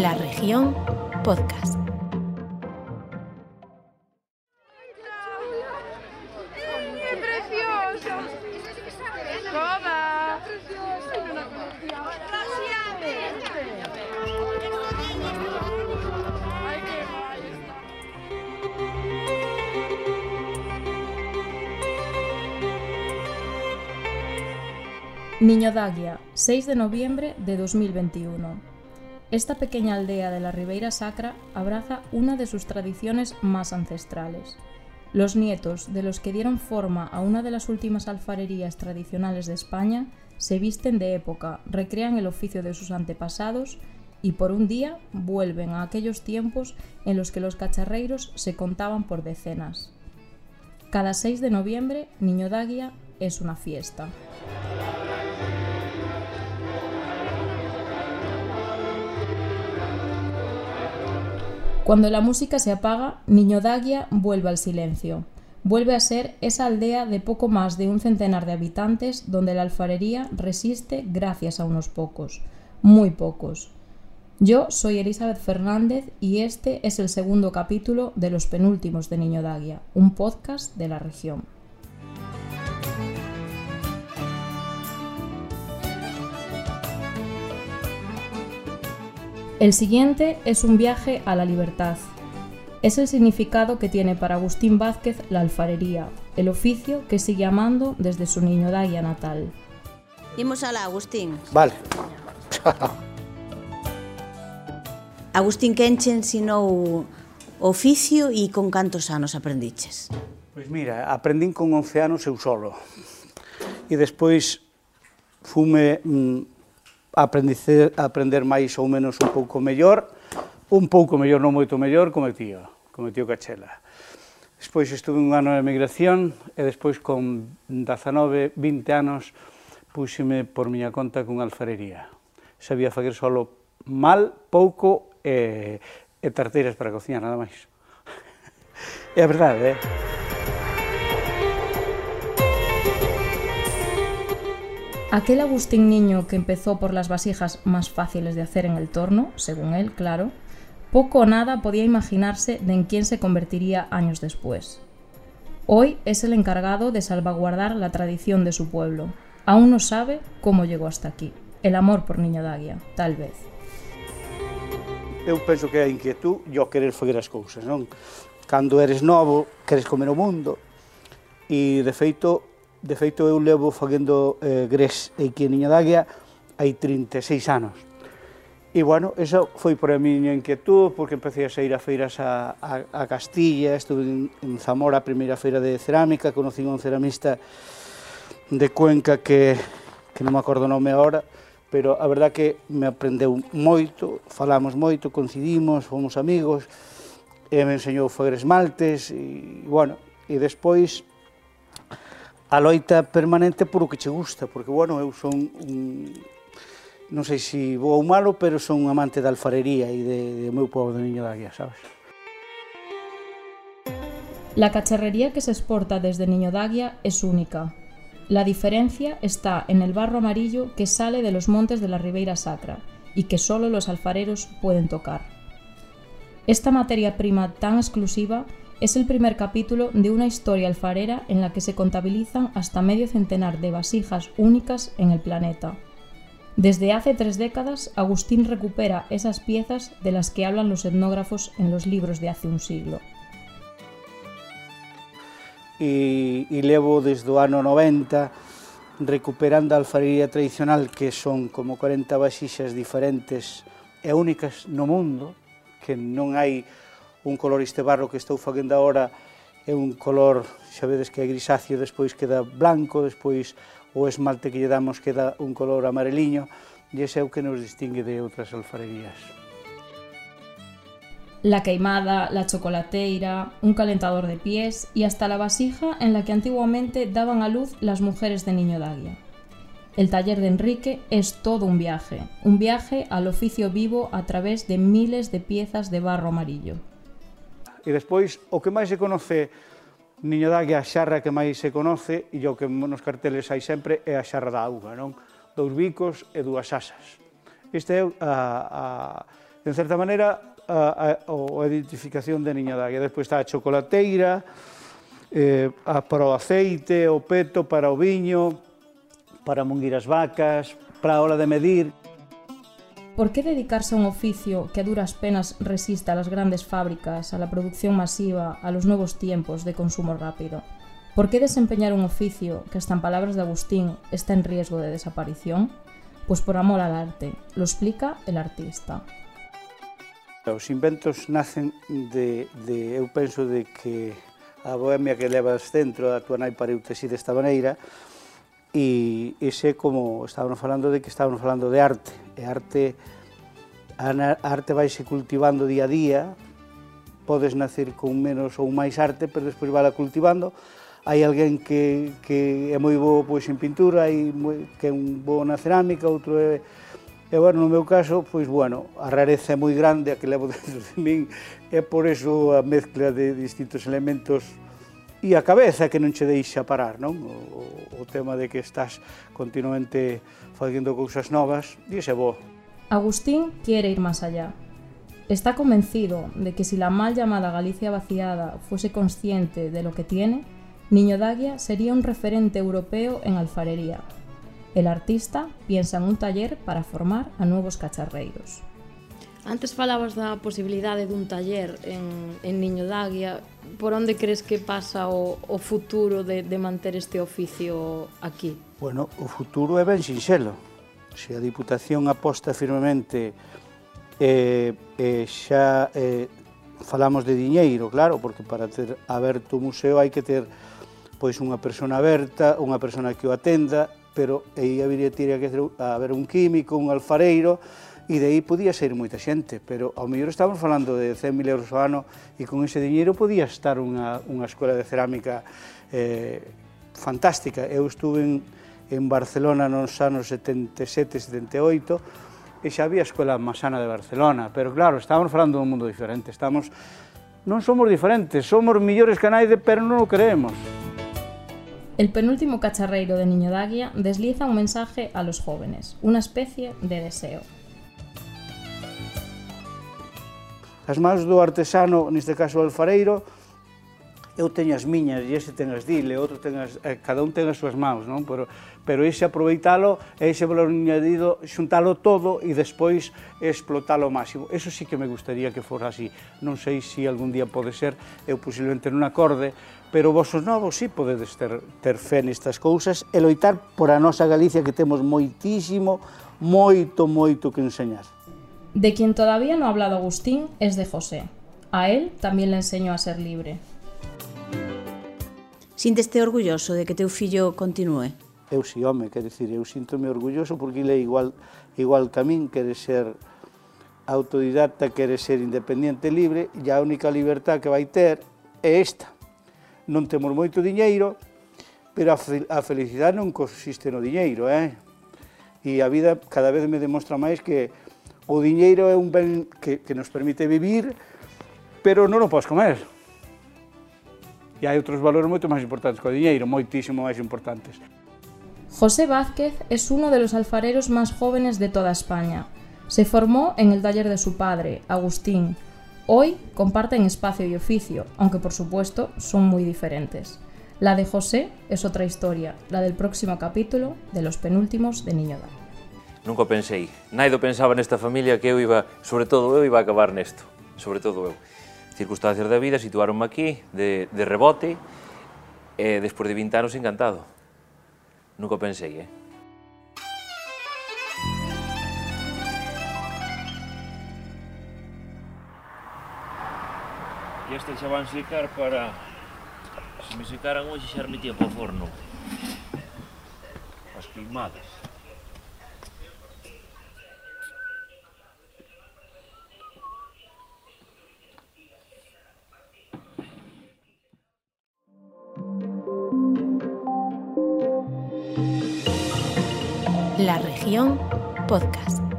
La región podcast. Niño Daguia, 6 de noviembre de 2021. Esta pequeña aldea de la Ribeira Sacra abraza una de sus tradiciones más ancestrales. Los nietos de los que dieron forma a una de las últimas alfarerías tradicionales de España se visten de época, recrean el oficio de sus antepasados y por un día vuelven a aquellos tiempos en los que los cacharreiros se contaban por decenas. Cada 6 de noviembre, Niño Daguia es una fiesta. Cuando la música se apaga, Niño Daguia vuelve al silencio. Vuelve a ser esa aldea de poco más de un centenar de habitantes donde la alfarería resiste gracias a unos pocos, muy pocos. Yo soy Elizabeth Fernández y este es el segundo capítulo de Los Penúltimos de Niño Daguia, un podcast de la región. El siguiente es un viaje a la libertad. Es el significado que tiene para Agustín Vázquez la alfarería, el oficio que sigue amando desde su niño Daia natal. Imos alá, Agustín. Vale. Agustín, que ensinou oficio e con cantos anos aprendiches? Pois mira, aprendín con 11 anos eu solo. E despois fume mm, aprendice, aprender máis ou menos un pouco mellor, un pouco mellor, non moito mellor, como tío, como tío Cachela. Despois estuve un ano de emigración e despois con 19, 20 anos púxime por miña conta cunha alfarería. Sabía facer solo mal, pouco e, e tarteiras para cociñar, nada máis. É a verdade, eh? Aquel Agustín niño que empezó por las vasijas más fáciles de hacer en el torno, según él, claro, poco o nada podía imaginarse de en quién se convertiría años después. Hoy es el encargado de salvaguardar la tradición de su pueblo. Aún no sabe cómo llegó hasta aquí. El amor por Niño Daguia, tal vez. Eu penso que a inquietud e o querer fazer as eres novo, queres comer o mundo, e de feito De feito, eu levo facendo eh, grés aquí en Niña d'Águia hai 36 anos. E, bueno, esa foi para a miña inquietud, porque empecé a sair a feiras a, a, a Castilla, estuve en, en Zamora a primeira feira de cerámica, conocí un ceramista de Cuenca que, que non me acordo o nome agora, pero a verdad que me aprendeu moito, falamos moito, coincidimos, fomos amigos, e me enseñou fazer esmaltes, e, bueno, e despois a loita permanente por o que che gusta, porque, bueno, eu son un, non sei se bo ou malo, pero son un amante da alfarería e de, de meu povo de Niño da Guía, sabes? La cacharrería que se exporta desde Niño Daguia es única. La diferencia está en el barro amarillo que sale de los montes de la Ribeira Sacra y que solo los alfareros pueden tocar. Esta materia prima tan exclusiva es el primer capítulo de una historia alfarera en la que se contabilizan hasta medio centenar de vasijas únicas en el planeta. Desde hace tres décadas, Agustín recupera esas piezas de las que hablan los etnógrafos en los libros de hace un siglo. E, e levo desde o ano 90 recuperando alfarería tradicional que son como 40 vasixas diferentes e únicas no mundo, que non hai un color este barro que estou facendo agora é un color, xa vedes que é grisáceo, despois queda blanco, despois o esmalte que lle damos queda un color amareliño, e ese é o que nos distingue de outras alfarerías. La queimada, la chocolateira, un calentador de pies y hasta la vasija en la que antiguamente daban a luz las mujeres de Niño Daguia. El taller de Enrique es todo un viaje, un viaje al oficio vivo a través de miles de piezas de barro amarillo. E despois, o que máis se conoce Niño da que a xarra que máis se conoce e o que nos carteles hai sempre é a xarra da auga, non? Dous bicos e dúas asas. Esta é, a, a, en certa maneira, a, a, a identificación de Niño da. Despois está a chocolateira, eh, a, para o aceite, o peto, para o viño, para munguir as vacas, para a hora de medir. Por que dedicarse a un oficio que a duras penas resiste a las grandes fábricas, a la producción masiva, a los nuevos tiempos de consumo rápido? ¿Por qué desempeñar un oficio que, hasta en palabras de Agustín, está en riesgo de desaparición? Pues por amor al arte, lo explica el artista. Os inventos nacen de, de eu penso de que a bohemia que levas dentro a tua nai pareu tesir desta maneira e ese como estábamos falando de que estábamos falando de arte. E arte a arte vaise cultivando día a día. Podes nacer con menos ou máis arte pero despois vala cultivando. Hai alguén que, que é moi bo pois, en pintura hai moi, que é un bo na cerámica outro é E, bueno, no meu caso, pois, bueno, a rareza é moi grande a que levo dentro de min, é por eso a mezcla de distintos elementos e a cabeza que non che deixa parar, non? O, o tema de que estás continuamente facendo cousas novas, e ese bo. Agustín quiere ir más allá. Está convencido de que si la mal llamada Galicia vaciada fuese consciente de lo que tiene, Niño Daguia sería un referente europeo en alfarería. El artista piensa en un taller para formar a nuevos cacharreiros. Antes falabas da posibilidade dun taller en, en Niño d'Aguia. Por onde crees que pasa o, o futuro de, de manter este oficio aquí? Bueno, o futuro é ben sinxelo. Se a Diputación aposta firmemente eh, eh, xa eh, falamos de diñeiro, claro, porque para ter aberto o museo hai que ter pois unha persona aberta, unha persona que o atenda, pero aí habería tiria que haber un químico, un alfareiro, e de aí podía ser moita xente, pero ao mellor estamos falando de 100.000 euros ao ano e con ese diñeiro podía estar unha, unha escola de cerámica eh, fantástica. Eu estuve en, en Barcelona nos anos 77, 78, e xa había a Escola Masana de Barcelona, pero claro, estamos falando dun mundo diferente, estamos non somos diferentes, somos millores que naide, pero non o creemos. El penúltimo cacharreiro de Niño Daguia desliza un mensaje a los jóvenes, una especie de deseo. As mans do artesano, neste caso o alfareiro, eu teño as miñas e ese ten as dile, outro ten as, eh, cada un ten as súas mans, non? Pero, pero ese aproveitalo, ese valor añadido, xuntalo todo e despois explotalo ao máximo. Eso sí que me gustaría que fora así. Non sei se si algún día pode ser, eu posiblemente non acorde, pero vosos novos sí podedes ter, ter fe nestas cousas e loitar por a nosa Galicia que temos moitísimo, moito, moito que enseñar. De quien todavía no ha hablado Agustín es de José. A él también le enseñó a ser libre. Sinteste orgulloso de que teu fillo continúe? Eu si, home, quero dicir, eu sinto-me orgulloso porque ele é igual, igual que a min, quere ser autodidacta, quere ser independiente libre, e a única libertad que vai ter é esta. Non temos moito diñeiro, pero a, fel a felicidade non consiste no diñeiro, eh? E a vida cada vez me demostra máis que o diñeiro é un ben que, que nos permite vivir, pero non o podes comer. E hai outros valores moito máis importantes que o diñeiro, moitísimo máis importantes. José Vázquez es uno de los alfareros más jóvenes de toda España. Se formó en el taller de su padre, Agustín, Hoy comparten espacio y oficio, aunque por supuesto son muy diferentes. La de José es otra historia, la del próximo capítulo de los penúltimos de Niño Dal. Nunca pensei. Naido pensaba nesta familia que eu iba, sobre todo eu, iba a acabar nesto. Sobre todo eu. Circunstancias da vida situaronme aquí, de, de rebote, e despois de 20 anos encantado. Nunca pensei, eh? E esta xa van secar para... Se me secaran hoxe xa metía para o forno. As queimadas. La región podcast.